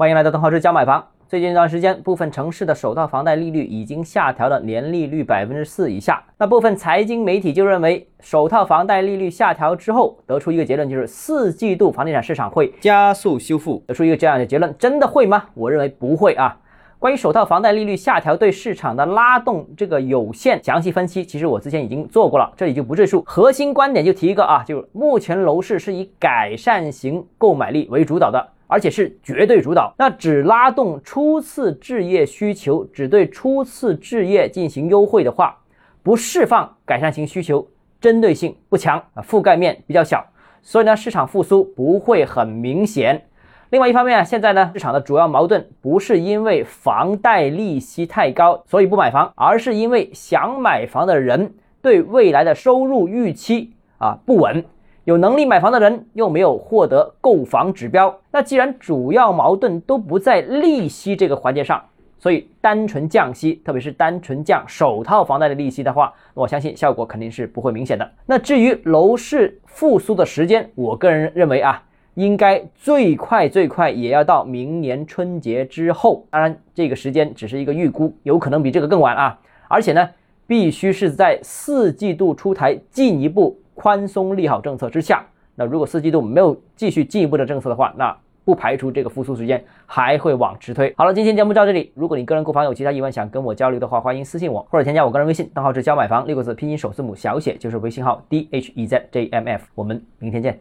欢迎来到邓浩之教买房。最近一段时间，部分城市的首套房贷利率已经下调了年利率百分之四以下。那部分财经媒体就认为，首套房贷利率下调之后，得出一个结论，就是四季度房地产市场会加速修复。得出一个这样的结论，真的会吗？我认为不会啊。关于首套房贷利率下调对市场的拉动，这个有限详细分析，其实我之前已经做过了，这里就不赘述。核心观点就提一个啊，就是目前楼市是以改善型购买力为主导的。而且是绝对主导，那只拉动初次置业需求，只对初次置业进行优惠的话，不释放改善型需求，针对性不强啊，覆盖面比较小，所以呢，市场复苏不会很明显。另外一方面啊，现在呢，市场的主要矛盾不是因为房贷利息太高，所以不买房，而是因为想买房的人对未来的收入预期啊不稳。有能力买房的人又没有获得购房指标，那既然主要矛盾都不在利息这个环节上，所以单纯降息，特别是单纯降首套房贷的利息的话，我相信效果肯定是不会明显的。那至于楼市复苏的时间，我个人认为啊，应该最快最快也要到明年春节之后。当然，这个时间只是一个预估，有可能比这个更晚啊。而且呢，必须是在四季度出台进一步。宽松利好政策之下，那如果四季度没有继续进一步的政策的话，那不排除这个复苏时间还会往迟推。好了，今天节目到这里。如果你个人购房有其他疑问想跟我交流的话，欢迎私信我或者添加我个人微信，账号是教买房六个字拼音首字母小写就是微信号 d h e z j m f。我们明天见。